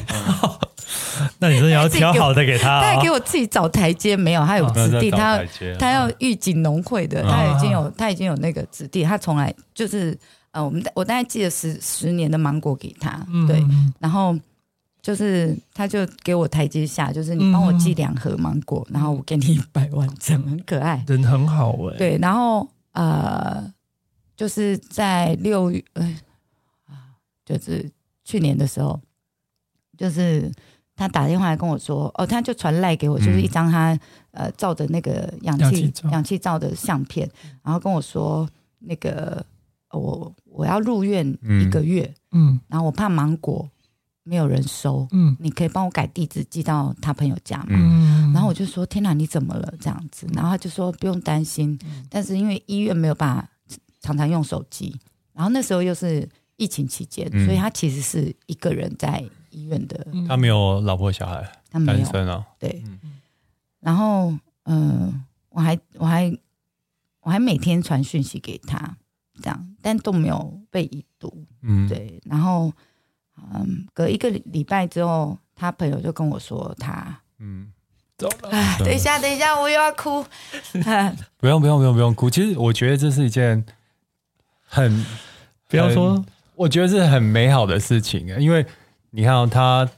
S4: <laughs>
S2: 那你说你要挑好的给他，
S4: 他还给我自己找台阶，没有，他有子弟，他他要预警农会的，他已经有他已经有那个子弟，他从来就是。呃，我们我大概寄了十十年的芒果给他，对，然后就是他就给我台阶下，就是你帮我寄两盒芒果，然后我给你一百万，这样很可爱，
S2: 人很好哎。
S4: 对，然后呃，就是在六月，呃，就是去年的时候，就是他打电话来跟我说，哦，他就传赖给我，就是一张他呃照的那个氧气氧气罩的相片，然后跟我说那个。我我要入院一个月，嗯，然后我怕芒果没有人收，嗯，你可以帮我改地址寄到他朋友家嘛？嗯，然后我就说天哪，你怎么了？这样子，然后他就说不用担心，但是因为医院没有办法常常用手机，然后那时候又是疫情期间，所以他其实是一个人在医院的。
S1: 他没有老婆小孩，他单身啊，
S4: 对，然后嗯，我还我还我还每天传讯息给他。这样，但都没有被已读。嗯，对。然后，嗯，隔一个礼拜之后，他朋友就跟我说他，嗯，走了。等一下，等一下，我又要哭。<laughs>
S1: 不用，不用，不用，不用哭。其实我觉得这是一件很，
S2: 不要说，
S1: 我觉得是很美好的事情啊。因为你看哦，他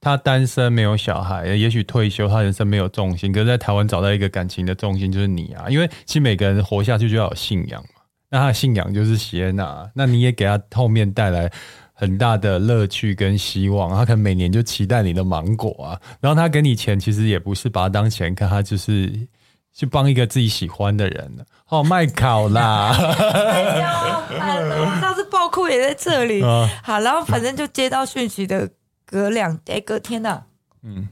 S1: 他单身没有小孩，也许退休，他人生没有重心。可是，在台湾找到一个感情的重心，就是你啊。因为其实每个人活下去就要有信仰。那他的信仰就是席耶娜，那你也给他后面带来很大的乐趣跟希望。他可能每年就期待你的芒果啊，然后他给你钱，其实也不是把他当钱看，他就是去帮一个自己喜欢的人。哦，麦考啦！
S4: 哎呦，上次爆哭也在这里。啊、<laughs> 好，然后反正就接到讯息的隔两哎隔天啊，嗯，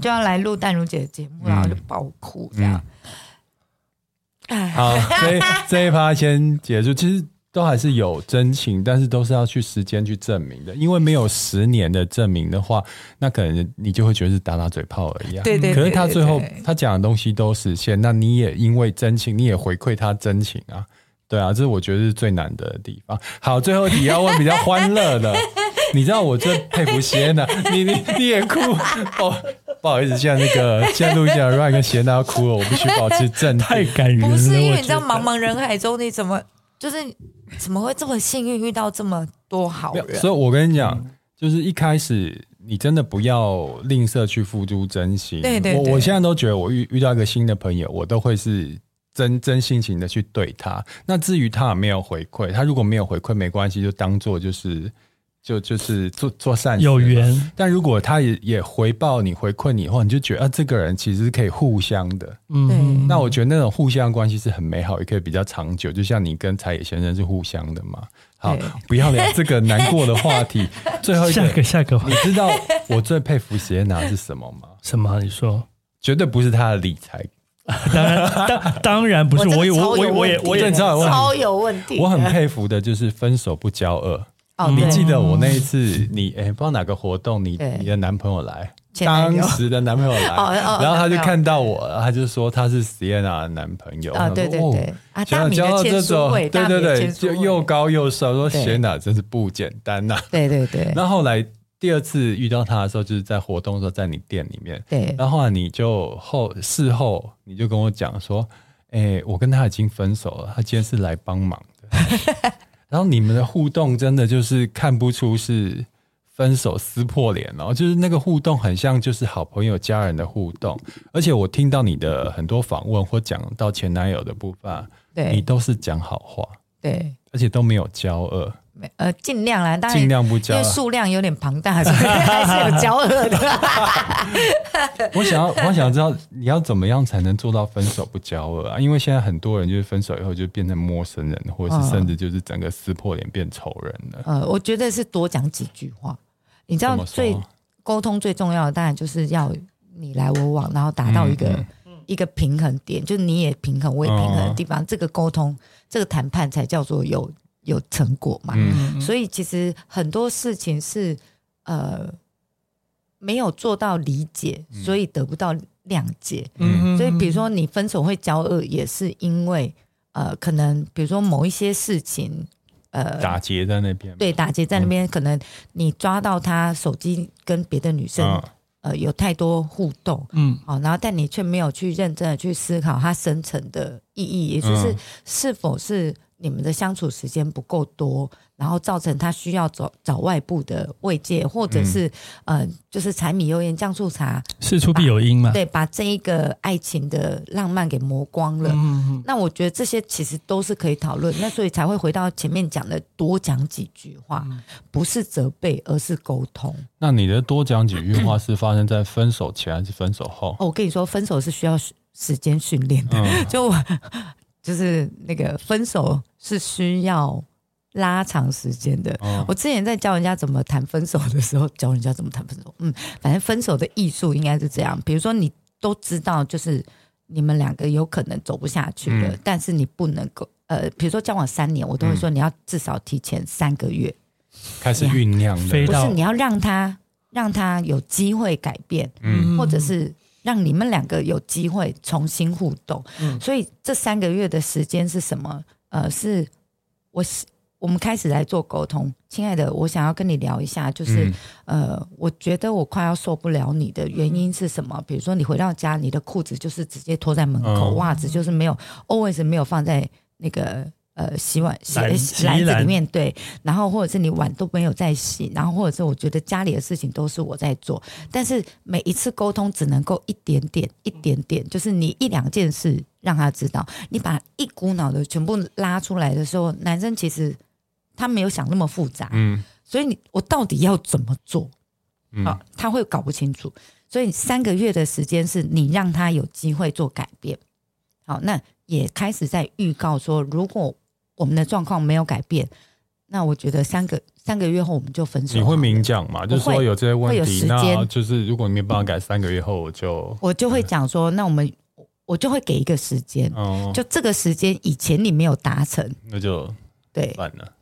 S4: 就要来录淡如姐的节目，然后就爆哭这样。嗯
S1: 好，<laughs> 这这一趴先结束。其实都还是有真情，但是都是要去时间去证明的。因为没有十年的证明的话，那可能你就会觉得是打打嘴炮而已。
S4: 对对。
S1: 可是他最后他讲的东西都实现，那你也因为真情，你也回馈他真情啊。对啊，这是我觉得是最难的地方。好，最后你要问比较欢乐的，<laughs> 你知道我最佩服席耶娜，你你你也哭哦。不好意思，现在那个 <laughs> 现在录一下，Ryan 跟席耶娜要哭了，我必须保持镇定。
S2: 太感人了，
S4: 不是因为你知道茫茫人海中，你怎么就是怎么会这么幸运遇到这么多好人？
S1: 所以，我跟你讲，就是一开始你真的不要吝啬去付出真心。
S4: 对对，对，
S1: 我我现在都觉得，我遇遇到一个新的朋友，我都会是真真性情的去对他。那至于他有没有回馈，他如果没有回馈，没关系，就当做就是。就就是做做善事，
S2: 有缘。
S1: 但如果他也也回报你回馈你以后，你就觉得啊，这个人其实是可以互相的。嗯，那我觉得那种互相关系是很美好，也可以比较长久。就像你跟柴野先生是互相的嘛。好，不要聊这个难过的话题。<laughs> 最后一个，
S2: 下个下个，
S1: 你知道我最佩服席耶娜是什么吗？
S2: 什么？你说？
S1: 绝对不是他的理财。<laughs>
S2: 当然，当当然不是。我我我我也我也知道
S4: 超有问题。
S1: 我很佩服的就是分手不交恶。哦，你记得我那一次你，你、欸、哎，不知道哪个活动，你你的男朋友来，当时的男朋友来，<laughs> 然后他就看到我，他就说他是席耶娜的男朋友啊，对对对，啊，交到这种，对对对，就又高又瘦，说席耶娜真是不简单呐，
S4: 对对对。
S1: 那后后来第二次遇到他的时候，就是在活动的时候，在你店里面，对，然后你就后事后你就跟我讲说。哎、欸，我跟他已经分手了，他今天是来帮忙的。<laughs> 然后你们的互动真的就是看不出是分手撕破脸哦，就是那个互动很像就是好朋友家人的互动。而且我听到你的很多访问或讲到前男友的部分，
S4: 对
S1: 你都是讲好话，
S4: 对，
S1: 而且都没有交恶。
S4: 呃，尽量啦，当然
S1: 尽量不交，
S4: 因为数量有点庞大，<laughs> 所以还是有交恶的。<laughs>
S1: 我想要，我想知道你要怎么样才能做到分手不交恶啊？因为现在很多人就是分手以后就变成陌生人，或者是甚至就是整个撕破脸变仇人了。
S4: 呃，我觉得是多讲几句话。你知道，最沟通最重要的当然就是要你来我往，然后达到一个、嗯嗯、一个平衡点，就你也平衡，我也平衡的地方，嗯、这个沟通，这个谈判才叫做有。有成果嘛？嗯、所以其实很多事情是呃没有做到理解，所以得不到谅解。嗯，所以比如说你分手会交恶，也是因为呃可能比如说某一些事情呃
S1: 打劫在那边，
S4: 对，打劫在那边，嗯、可能你抓到他手机跟别的女生、嗯、呃有太多互动，嗯，好，然后但你却没有去认真的去思考它深层的意义，也就是是否是。你们的相处时间不够多，然后造成他需要找找外部的慰藉，或者是、嗯、呃，就是柴米油盐酱醋茶，
S2: 事出必有因嘛。
S4: 对，把这一个爱情的浪漫给磨光了。嗯、那我觉得这些其实都是可以讨论。那所以才会回到前面讲的，多讲几句话，嗯、不是责备，而是沟通。
S1: 那你的多讲几句话是发生在分手前还是分手后？
S4: 哦，我跟你说，分手是需要时间训练的。嗯、<laughs> 就我。就是那个分手是需要拉长时间的。哦、我之前在教人家怎么谈分手的时候，教人家怎么谈分手。嗯，反正分手的艺术应该是这样。比如说，你都知道，就是你们两个有可能走不下去了，嗯、但是你不能够呃，比如说交往三年，我都会说你要至少提前三个月
S1: 开始酝酿，
S4: 不是你要让他让他有机会改变，嗯，或者是。让你们两个有机会重新互动，嗯，所以这三个月的时间是什么？呃，是我我们开始来做沟通。亲爱的，我想要跟你聊一下，就是、嗯、呃，我觉得我快要受不了你的原因是什么？比如说你回到家，你的裤子就是直接脱在门口，嗯、袜子就是没有，always 没有放在那个。呃，洗碗洗篮子里面对，然后或者是你碗都没有在洗，然后或者是我觉得家里的事情都是我在做，但是每一次沟通只能够一点点一点点，就是你一两件事让他知道，你把一股脑的全部拉出来的时候，男生其实他没有想那么复杂，嗯，所以你我到底要怎么做？好，他会搞不清楚，所以三个月的时间是你让他有机会做改变，好，那也开始在预告说如果。我们的状况没有改变，那我觉得三个三个月后我们就分手。
S1: 你会明讲吗？就是说有这些问题，
S4: 会有时间，
S1: 就是如果你没办法改，三个月后我就
S4: 我就会讲说，那我们我就会给一个时间，哦、就这个时间以前你没有达成，
S1: 那就对。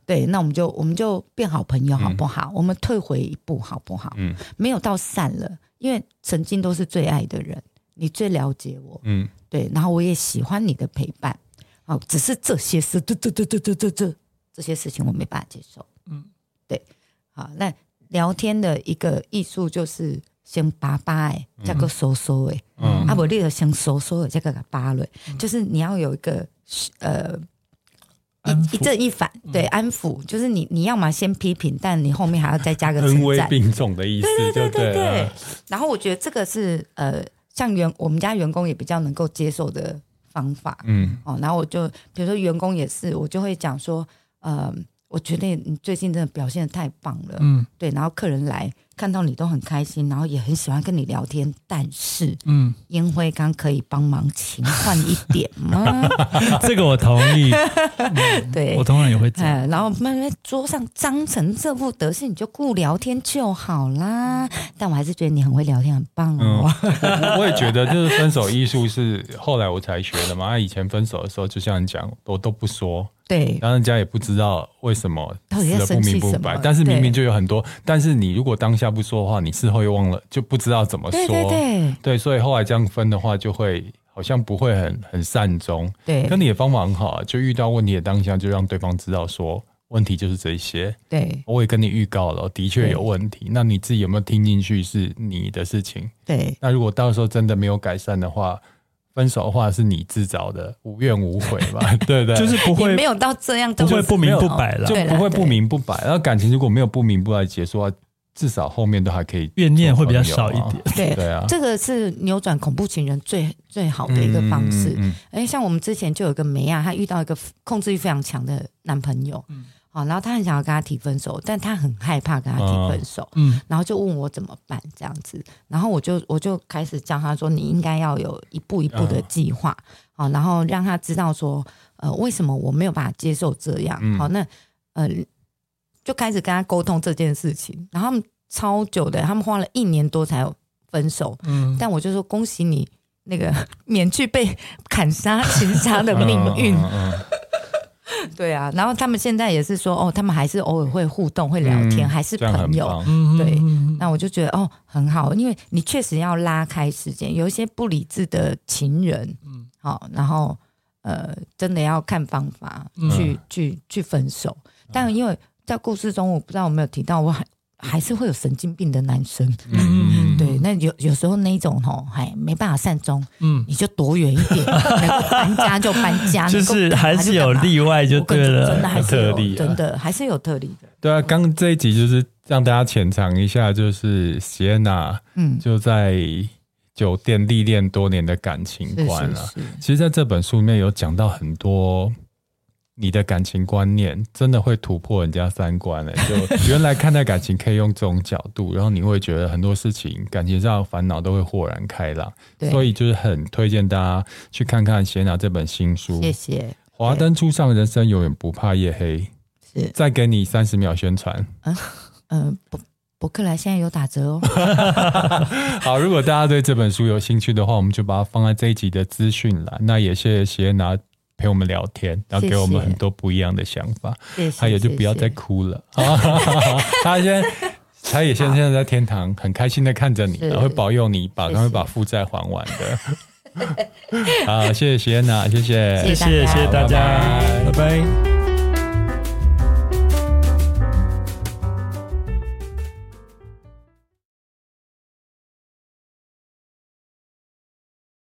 S4: 对，那我们就我们就变好朋友好不好？嗯、我们退回一步好不好？嗯，没有到散了，因为曾经都是最爱的人，你最了解我，嗯，对，然后我也喜欢你的陪伴。好，只是这些事，这这这这这这这这些事情我没办法接受。嗯，对。好，那聊天的一个艺术就是先叭叭诶，再个说说诶，啊不，那个先说说再个叭嘞，就是你要有一个呃一一阵一反对安抚，就是你你要么先批评，但你后面还要再加个。<laughs>
S1: 恩威并重的意思。对对对对对。
S4: 然后我觉得这个是呃，像员我们家员工也比较能够接受的。方法，嗯，哦，然后我就比如说员工也是，我就会讲说，呃，我觉得你最近真的表现的太棒了，嗯，对，然后客人来。看到你都很开心，然后也很喜欢跟你聊天，但是，嗯，烟灰缸可以帮忙勤换一点吗？<laughs>
S2: 这个我同意，<laughs>
S4: 对，
S2: 我当然也会这样。
S4: 然后慢慢桌上脏成这副德性，你就顾聊天就好啦。但我还是觉得你很会聊天，很棒哦。
S1: 我我也觉得，就是分手艺术是后来我才学的嘛。以前分手的时候，就像你讲，我都不说。
S4: 对，
S1: 然后人家也不知道为什么不明不白，但是明明就有很多。但是你如果当下不说的话，你事后又忘了，就不知道怎么说。对对对，对，所以后来这样分的话，就会好像不会很很善终。对，跟你的方法很好啊，就遇到问题的当下，就让对方知道说问题就是这些。对，我也跟你预告了，的确有问题。那你自己有没有听进去是你的事情。对，那如果到时候真的没有改善的话。分手的话是你自找的，无怨无悔吧？<laughs> 对对，
S2: 就是不会
S4: 没有到这样，
S2: 不会不明不白了，
S1: 就不会不明不白。然后感情如果没有不明不白结束啊。至少后面都还可以，
S2: 怨念会比较少一点。
S4: 对
S1: 对啊，
S4: 这个是扭转恐怖情人最最好的一个方式。哎、嗯嗯，像我们之前就有一个梅亚，她遇到一个控制欲非常强的男朋友，嗯，好，然后他很想要跟他提分手，但他很害怕跟他提分手，嗯，然后就问我怎么办这样子，然后我就我就开始教他说，你应该要有一步一步的计划，好，然后让他知道说，呃，为什么我没有办法接受这样，好，那呃。就开始跟他沟通这件事情，然后他们超久的，他们花了一年多才分手。嗯，但我就说恭喜你，那个 <laughs> 免去被 <laughs> 砍杀、<laughs> 情杀的命运。<laughs> 对啊，然后他们现在也是说，哦，他们还是偶尔会互动、会聊天，嗯、还是朋友。对，那我就觉得哦，很好，因为你确实要拉开时间，有一些不理智的情人，嗯，好，然后呃，真的要看方法去、嗯、去去分手，但因为。在故事中，我不知道有没有提到，我还还是会有神经病的男生。嗯，对，那有有时候那一种吼，还没办法善终，嗯，你就躲远一点，<laughs> 能够搬家就搬家，
S2: 就是还是有例外就对了，
S4: 真的还是有特例，真的还是有特例的。
S1: 对啊，刚这一集就是让大家浅尝一下，就是席耶娜，嗯，就在酒店历练多年的感情观了。其实，在这本书里面有讲到很多。你的感情观念真的会突破人家三观了。<laughs> 就原来看待感情可以用这种角度，然后你会觉得很多事情感情上的烦恼都会豁然开朗。所以就是很推荐大家去看看席耶娜这本新书。
S4: 谢谢。
S1: 华灯初上，人生永远不怕夜黑。是。再给你三十秒宣传。嗯
S4: 嗯，博博客来现在有打折哦。<laughs>
S1: 好，如果大家对这本书有兴趣的话，我们就把它放在这一集的资讯栏。那也谢谢席耶娜。陪我们聊天，然后给我们很多不一样的想法。谢谢，他也就不要再哭了。谢 <laughs> 谢 <laughs> 他现在，他也现在在天堂，很开心的看着你，然后会保佑你把，他会把负债还完的。<laughs> 好，谢谢席耶娜，谢谢，
S2: 谢谢，谢谢大家，拜拜。拜拜。